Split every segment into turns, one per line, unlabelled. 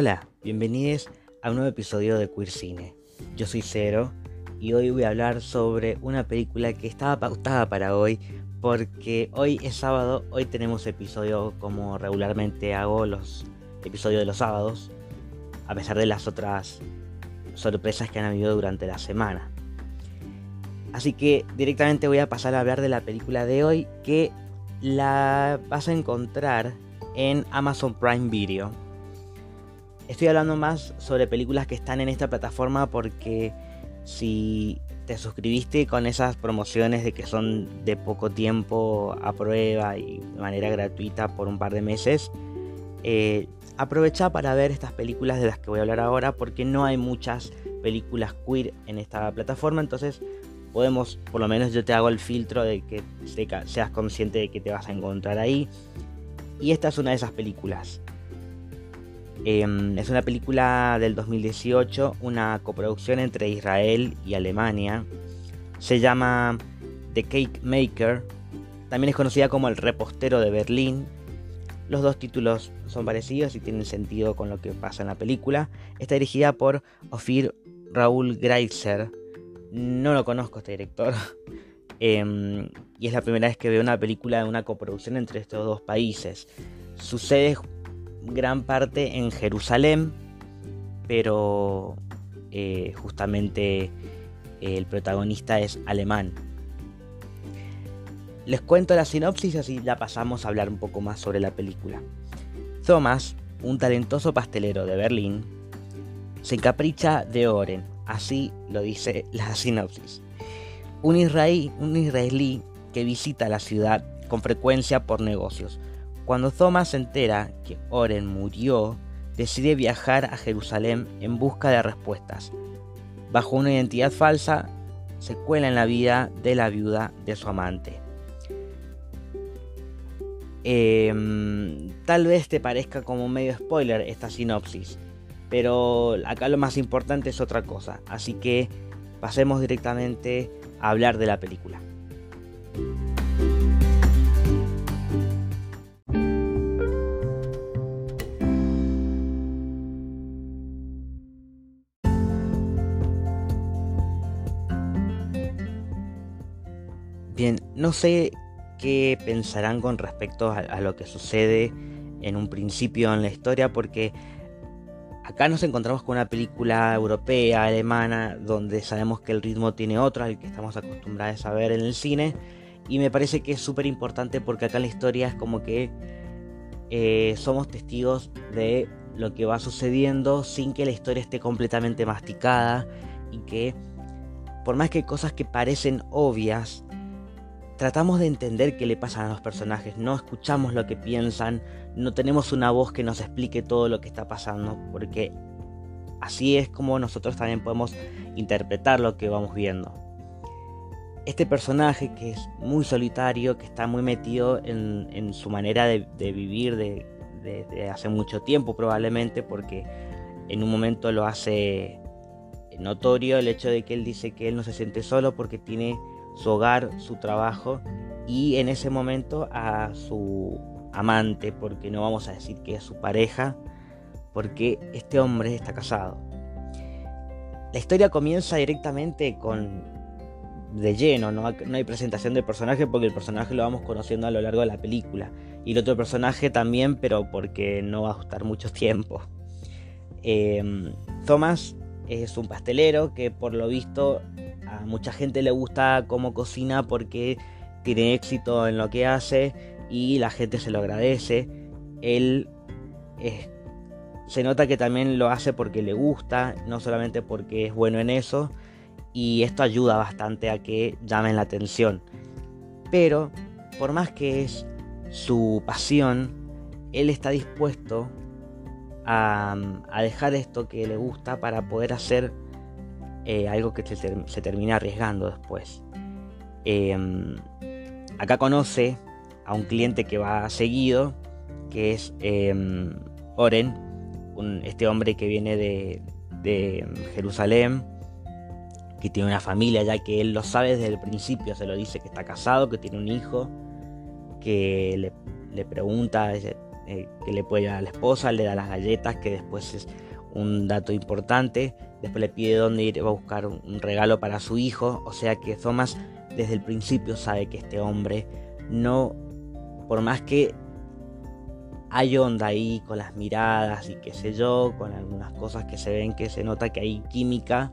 Hola, bienvenidos a un nuevo episodio de Queer Cine. Yo soy Cero y hoy voy a hablar sobre una película que estaba pautada para hoy porque hoy es sábado, hoy tenemos episodio como regularmente hago los episodios de los sábados, a pesar de las otras sorpresas que han habido durante la semana. Así que directamente voy a pasar a hablar de la película de hoy que la vas a encontrar en Amazon Prime Video Estoy hablando más sobre películas que están en esta plataforma porque si te suscribiste con esas promociones de que son de poco tiempo a prueba y de manera gratuita por un par de meses, eh, aprovecha para ver estas películas de las que voy a hablar ahora porque no hay muchas películas queer en esta plataforma, entonces podemos, por lo menos yo te hago el filtro de que seas consciente de que te vas a encontrar ahí. Y esta es una de esas películas. Em, es una película del 2018, una coproducción entre Israel y Alemania. Se llama The Cake Maker. También es conocida como El repostero de Berlín. Los dos títulos son parecidos y tienen sentido con lo que pasa en la película. Está dirigida por Ofir Raúl Greiser. No lo conozco este director. Em, y es la primera vez que veo una película de una coproducción entre estos dos países. Sucede gran parte en Jerusalén, pero eh, justamente eh, el protagonista es alemán. Les cuento la sinopsis así ya pasamos a hablar un poco más sobre la película. Thomas, un talentoso pastelero de Berlín, se encapricha de Oren, así lo dice la sinopsis. Un israelí que visita la ciudad con frecuencia por negocios, cuando Thomas se entera que Oren murió, decide viajar a Jerusalén en busca de respuestas. Bajo una identidad falsa, se cuela en la vida de la viuda de su amante. Em, tal vez te parezca como medio spoiler esta sinopsis, pero acá lo más importante es otra cosa, así que pasemos directamente a hablar de la película. No sé qué pensarán con respecto a, lo que sucede en un principio en la historia, porque acá nos encontramos con una película europea, alemana, donde sabemos que el ritmo tiene otro al que estamos acostumbrados a ver en el cine, y me parece que es súper importante porque acá la historia es como que eh, somos testigos de lo que va sucediendo sin que la historia esté completamente masticada y que por más que cosas que parecen obvias, tratamos de entender qué le pasa a los personajes, no escuchamos lo que piensan, no tenemos una voz que nos explique todo lo que está pasando, porque así es como nosotros también podemos interpretar lo que vamos viendo. Este personaje que es muy solitario, que está muy metido en, su manera de, vivir de, hace mucho tiempo probablemente, porque en un momento lo hace notorio el hecho de que él dice que él no se siente solo porque tiene su hogar, su trabajo y en ese momento a su amante, porque no vamos a decir que es su pareja, porque este hombre está casado. La historia comienza directamente con de lleno, no, hay presentación del personaje porque el personaje lo vamos conociendo a lo largo de la película. Y el otro personaje también, pero porque no va a estar mucho tiempo. Eh, Thomas es un pastelero que por lo visto a mucha gente le gusta cómo cocina porque tiene éxito en lo que hace y la gente se lo agradece. Él se nota que también lo hace porque le gusta, no solamente porque es bueno en eso. Y esto ayuda bastante a que llamen la atención. Pero, por más que es su pasión, él está dispuesto a, a dejar esto que le gusta para poder hacer eh, algo que se, termina arriesgando después. Em, acá conoce a un cliente que va seguido, que es em, Oren, este hombre que viene de, Jerusalén, que tiene una familia, ya que él lo sabe desde el principio, se lo dice que está casado, que tiene un hijo, que le, pregunta, eh, que le puede dar a la esposa, le da las galletas, que después es un dato importante. Después le pide dónde ir a buscar un regalo para su hijo. O sea que Thomas desde el principio sabe que este hombre no, por más que hay onda ahí con las miradas y qué sé yo, con algunas cosas que se ven que se nota que hay química,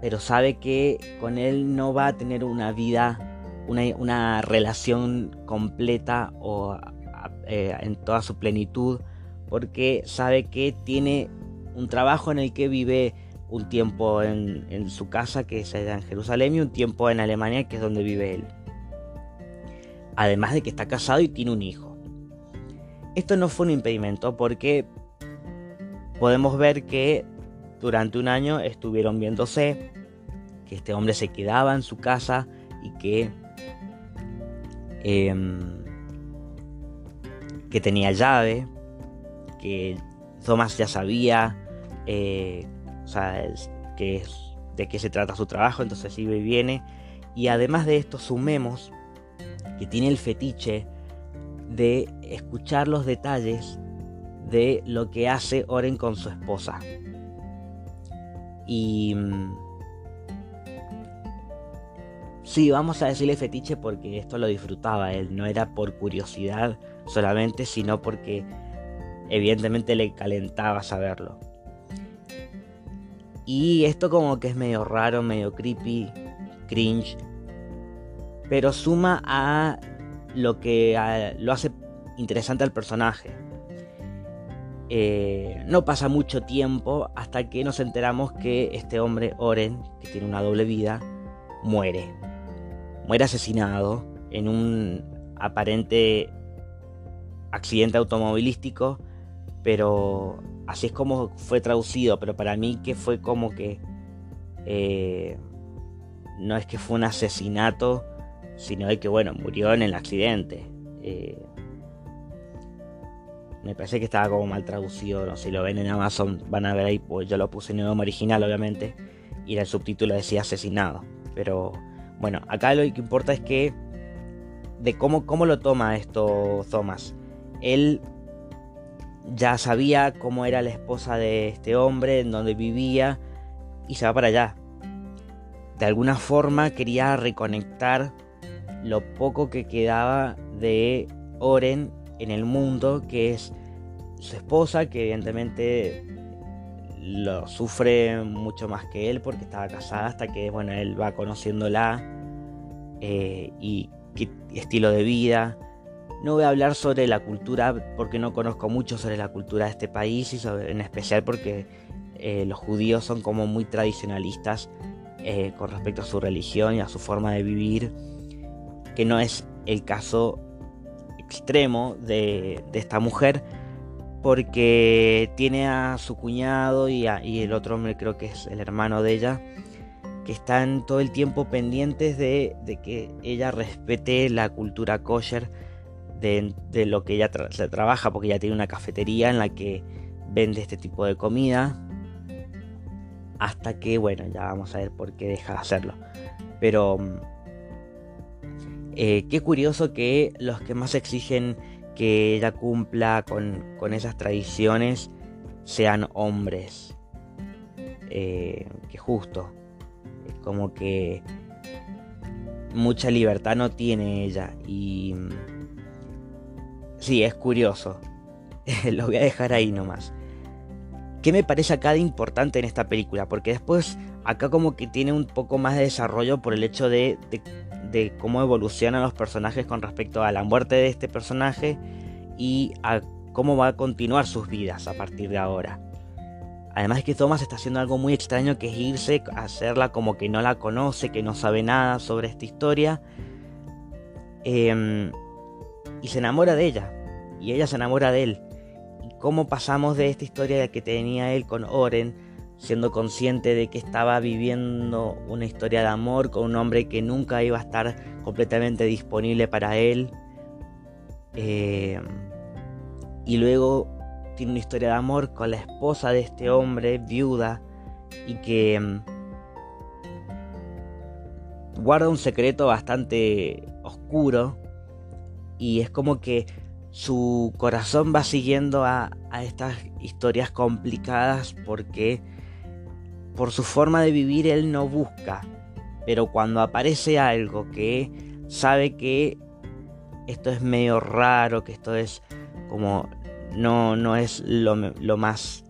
pero sabe que con él no va a tener una vida, una, relación completa o eh, en toda su plenitud, porque sabe que tiene un trabajo en el que vive un tiempo en, su casa, que es en Jerusalén, y un tiempo en Alemania, que es donde vive él. Además de que está casado y tiene un hijo. Esto no fue un impedimento porque podemos ver que durante un año estuvieron viéndose, que este hombre se quedaba en su casa y que, em, que tenía llave, que Thomas ya sabía eh, o sea, que de qué se trata su trabajo, entonces iba y viene. Y además de esto, sumemos que tiene el fetiche de escuchar los detalles de lo que hace Oren con su esposa. Y... Mm, sí, vamos a decirle fetiche porque esto lo disfrutaba él, no era por curiosidad solamente, sino porque evidentemente le calentaba saberlo. Y esto como que es medio raro, medio creepy, cringe. Pero suma a lo que lo hace interesante al personaje. Eh, no pasa mucho tiempo hasta que nos enteramos que este hombre, Oren, que tiene una doble vida, muere. Muere asesinado en un aparente accidente automovilístico, pero así es como fue traducido, pero para mí que fue como que eh, no es que fue un asesinato, sino de que bueno, murió en el accidente. Eh, me parece que estaba como mal traducido, no si lo ven en Amazon van a ver ahí, pues yo lo puse en idioma original obviamente, y el subtítulo decía asesinado. Pero bueno, acá lo que importa es que de cómo, cómo lo toma esto Thomas. Él ya sabía cómo era la esposa de este hombre, en dónde vivía, y se va para allá. De alguna forma quería reconectar lo poco que quedaba de Oren en el mundo, que es su esposa, que evidentemente lo sufre mucho más que él porque estaba casada hasta que bueno él va conociéndola eh, y qué estilo de vida no voy a hablar sobre la cultura porque no conozco mucho sobre la cultura de este país y en especial porque eh, los judíos son como muy tradicionalistas eh, con respecto a su religión y a su forma de vivir, que no es el caso extremo de, esta mujer porque tiene a su cuñado y, el otro hombre creo que es el hermano de ella que están todo el tiempo pendientes de, de que ella respete la cultura kosher de, lo que ella se trabaja, porque ella tiene una cafetería en la que vende este tipo de comida. Hasta que, bueno, ya vamos a ver por qué deja de hacerlo. Pero mm, eh, qué curioso que los que más exigen que ella cumpla con, esas tradiciones sean hombres. Eh, que justo. Es como que mucha libertad no tiene ella. Y mm, Sí, es curioso. Lo voy a dejar ahí nomás. ¿Qué me parece acá de importante en esta película? Porque después acá como que tiene un poco más de desarrollo por el hecho de, de, cómo evolucionan los personajes con respecto a la muerte de este personaje y a cómo va a continuar sus vidas a partir de ahora. Además que Thomas está haciendo algo muy extraño que es irse a hacerla como que no la conoce, que no sabe nada sobre esta historia. Eh, y se enamora de ella. Y ella se enamora de él. Y cómo pasamos de esta historia que tenía él con Oren, siendo consciente de que estaba viviendo una historia de amor con un hombre que nunca iba a estar completamente disponible para él. Eh, y luego tiene una historia de amor con la esposa de este hombre, viuda, y que mm, guarda un secreto bastante oscuro y es como que su corazón va siguiendo a, estas historias complicadas porque por su forma de vivir él no busca. Pero cuando aparece algo que sabe que esto es medio raro, que esto es como no, no es lo, lo más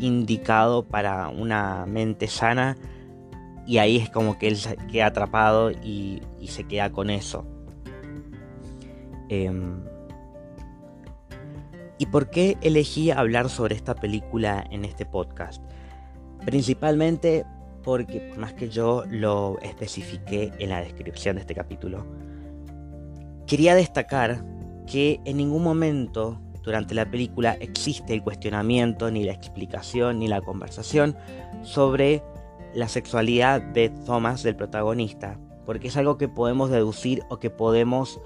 indicado para una mente sana, y ahí es como que él queda atrapado y, se queda con eso. Em, ¿Y por qué elegí hablar sobre esta película en este podcast? Principalmente porque, por más que yo lo especifiqué en la descripción de este capítulo, quería destacar que en ningún momento durante la película existe el cuestionamiento, ni la explicación, ni la conversación sobre la sexualidad de Thomas, del protagonista, porque es algo que podemos deducir o que podemos,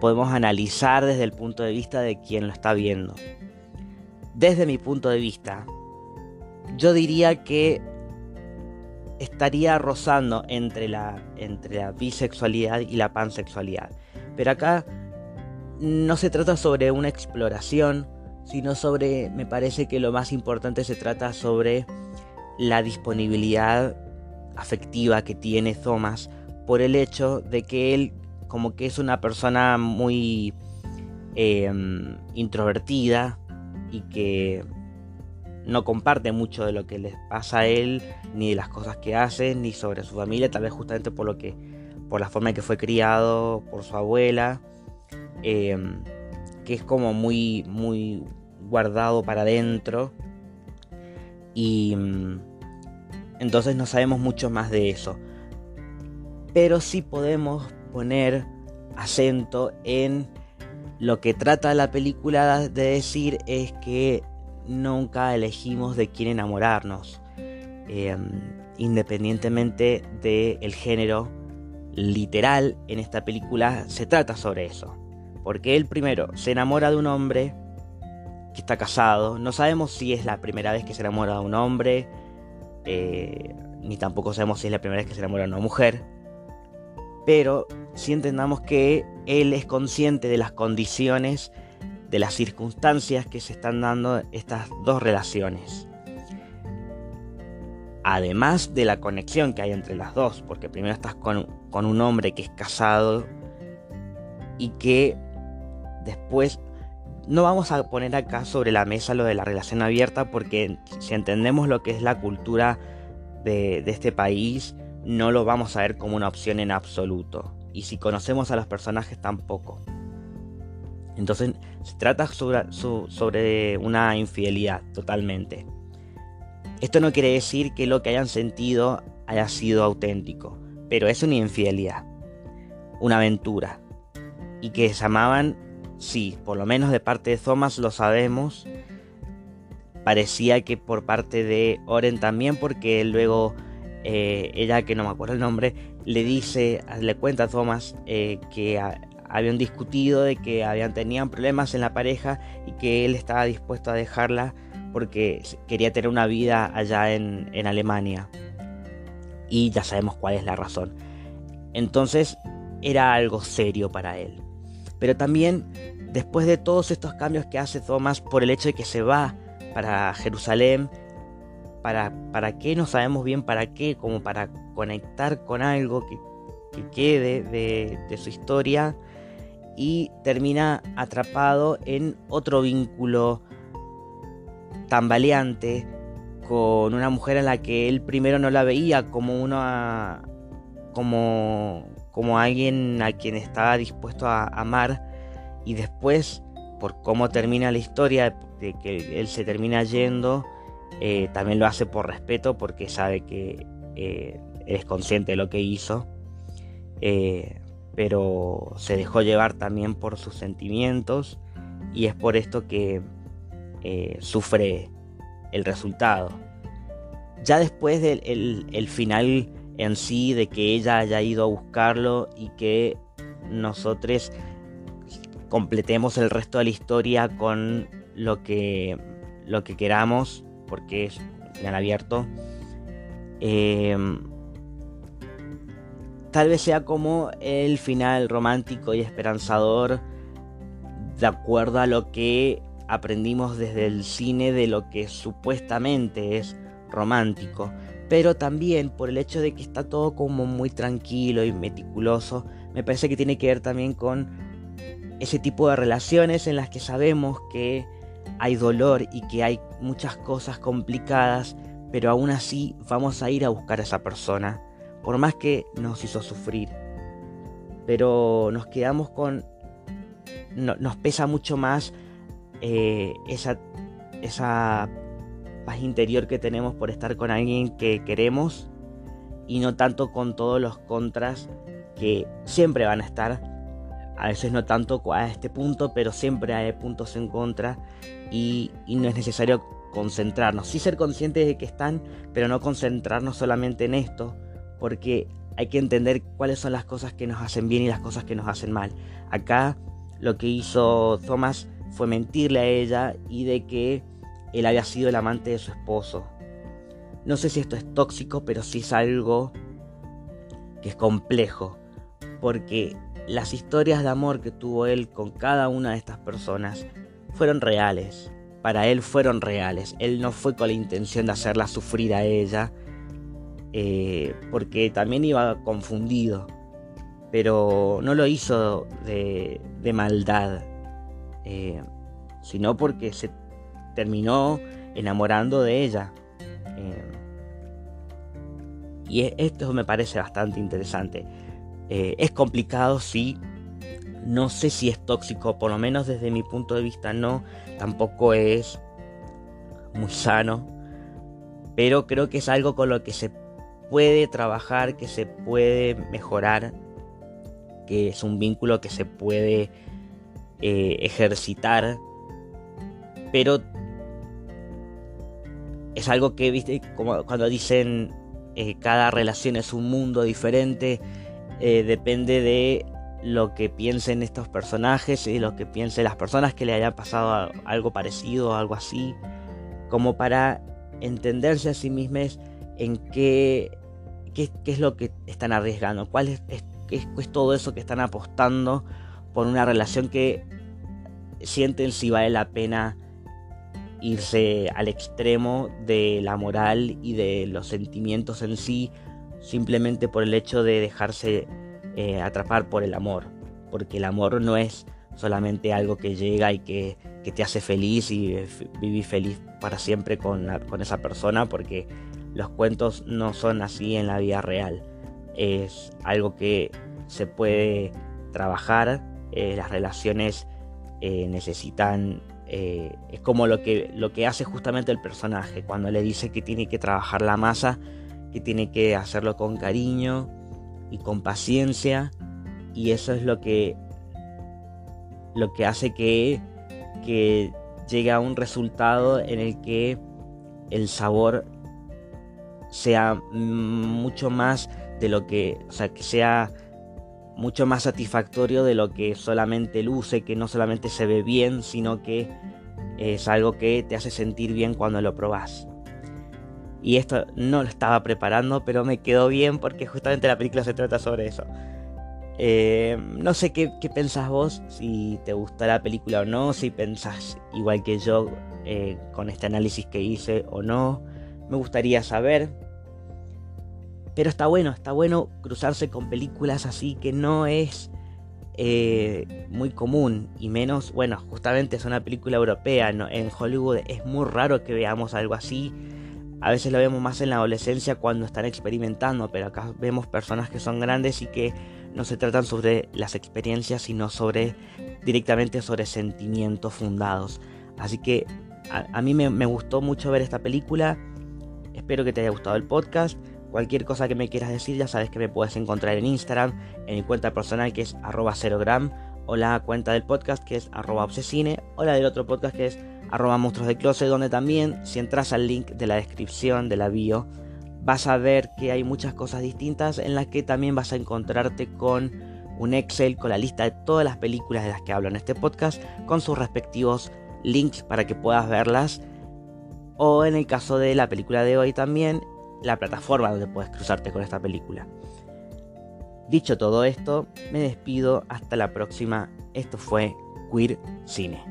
podemos analizar desde el punto de vista de quien lo está viendo. Desde mi punto de vista, yo diría que estaría rozando entre la, entre la bisexualidad y la pansexualidad. Pero acá no se trata sobre una exploración, sino sobre, me parece que lo más importante se trata sobre la disponibilidad afectiva que tiene Thomas por el hecho de que él como que es una persona muy em, introvertida y que no comparte mucho de lo que les pasa a él, ni de las cosas que hace, ni sobre su familia, tal vez justamente por lo que, por la forma en que fue criado, por su abuela, em, que es como muy, muy guardado para adentro. Y mm, entonces no sabemos mucho más de eso. Pero sí podemos poner acento en lo que trata la película de decir es que nunca elegimos de quién enamorarnos. Em, independientemente del género literal en esta película se trata sobre eso. Porque él primero se enamora de un hombre que está casado. No sabemos si es la primera vez que se enamora de un hombre eh, ni tampoco sabemos si es la primera vez que se enamora de una mujer, pero si entendamos que él es consciente de las condiciones, de las circunstancias que se están dando estas dos relaciones. Además de la conexión que hay entre las dos, porque primero estás con, con un hombre que es casado y que después no vamos a poner acá sobre la mesa lo de la relación abierta porque si entendemos lo que es la cultura de, este país, no lo vamos a ver como una opción en absoluto. Y si conocemos a los personajes tampoco. Entonces se trata sobre, sobre una infidelidad totalmente. Esto no quiere decir que lo que hayan sentido haya sido auténtico, pero es una infidelidad, una aventura, y que se amaban sí, por lo menos de parte de Thomas lo sabemos. Parecía que por parte de Oren también, porque luego eh, ella, que no me acuerdo el nombre, le dice, le cuenta a Thomas eh, que habían discutido de que habían tenían problemas en la pareja y que él estaba dispuesto a dejarla porque quería tener una vida allá en, en Alemania. Y ya sabemos cuál es la razón. Entonces era algo serio para él. Pero también después de todos estos cambios que hace Thomas por el hecho de que se va para Jerusalén, para, para qué no sabemos bien para qué, como para conectar con algo que, quede de, de su historia y termina atrapado en otro vínculo tambaleante con una mujer en la que él primero no la veía como una como como alguien a quien estaba dispuesto a amar y después por cómo termina la historia de que él se termina yendo eh, también lo hace por respeto porque sabe que eh, es consciente de lo que hizo eh, pero se dejó llevar también por sus sentimientos y es por esto que sufre el resultado. Ya después del el final en sí de que ella haya ido a buscarlo y que nosotros completemos el resto de la historia con lo que, lo que queramos, porque es final abierto. Em, tal vez sea como el final romántico y esperanzador de acuerdo a lo que aprendimos desde el cine de lo que supuestamente es romántico, pero también por el hecho de que está todo como muy tranquilo y meticuloso, me parece que tiene que ver también con ese tipo de relaciones en las que sabemos que hay dolor y que hay muchas cosas complicadas, pero aún así vamos a ir a buscar a esa persona, por más que nos hizo sufrir. Pero nos quedamos con... nos pesa mucho más eh, esa, esa paz interior que tenemos por estar con alguien que queremos y no tanto con todos los contras que siempre van a estar. A veces no tanto a este punto, pero siempre hay puntos en contra y, no es necesario concentrarnos. Sí ser conscientes de que están, pero no concentrarnos solamente en esto, porque hay que entender cuáles son las cosas que nos hacen bien y las cosas que nos hacen mal. Acá lo que hizo Thomas fue mentirle a ella y de que él había sido el amante de su esposo. No sé si esto es tóxico, pero sí es algo que es complejo, porque las historias de amor que tuvo él con cada una de estas personas fueron reales. Para él fueron reales. Él no fue con la intención de hacerla sufrir a ella, eh, porque también iba confundido. Pero no lo hizo de, maldad. Eh, sino porque se terminó enamorando de ella. Eh, y esto me parece bastante interesante. Es complicado, sí. No sé si es tóxico, por lo menos desde mi punto de vista no. Tampoco es muy sano. Pero creo que es algo con lo que se puede trabajar, que se puede mejorar. Que es un vínculo que se puede eh, ejercitar, pero es algo que, viste, como cuando dicen eh, cada relación es un mundo diferente, eh, depende de lo que piensen estos personajes y lo que piensen las personas que le hayan pasado algo parecido o algo así, como para entenderse a sí mismos en qué, qué, es lo que están arriesgando, cuál es, es todo eso que están apostando por una relación que sienten si vale la pena irse al extremo de la moral y de los sentimientos en sí, simplemente por el hecho de dejarse eh, atrapar por el amor. Porque el amor no es solamente algo que llega y que, te hace feliz y vivir feliz para siempre con, con esa persona, porque los cuentos no son así en la vida real. Es algo que se puede trabajar, eh, las relaciones eh, necesitan... Es como lo que, lo que hace justamente el personaje, cuando le dice que tiene que trabajar la masa, que tiene que hacerlo con cariño y con paciencia, y eso es lo que, lo que hace que, que llegue a un resultado en el que el sabor sea mucho más de lo que, o sea, que sea mucho más satisfactorio de lo que solamente luce, que no solamente se ve bien, sino que es algo que te hace sentir bien cuando lo probas. Y esto no lo estaba preparando, pero me quedó bien porque justamente la película se trata sobre eso. Eh, no sé qué, qué, pensás vos, si te gusta la película o no, si pensás igual que yo eh, con este análisis que hice o no. Me gustaría saber. Pero está bueno, está bueno cruzarse con películas así que no es eh, muy común y menos, bueno, justamente es una película europea, en Hollywood es muy raro que veamos algo así. A veces lo vemos más en la adolescencia cuando están experimentando, pero acá vemos personas que son grandes y que no se tratan sobre las experiencias, sino sobre directamente sobre sentimientos fundados. Así que a, mí me gustó mucho ver esta película. Espero que te haya gustado el podcast. Cualquier cosa que me quieras decir, ya sabes que me puedes encontrar en Instagram, en mi cuenta personal que es arroba cerogram, o la cuenta del podcast que es arroba obsesine, o la del otro podcast que es arroba monstruos de closet, donde también, si entras al link de la descripción de la bio, vas a ver que hay muchas cosas distintas en las que también vas a encontrarte con un Excel con la lista de todas las películas de las que hablo en este podcast, con sus respectivos links para que puedas verlas. O en el caso de la película de hoy también, la plataforma donde puedes cruzarte con esta película. Dicho todo esto, me despido hasta la próxima. Esto fue Queer Cine.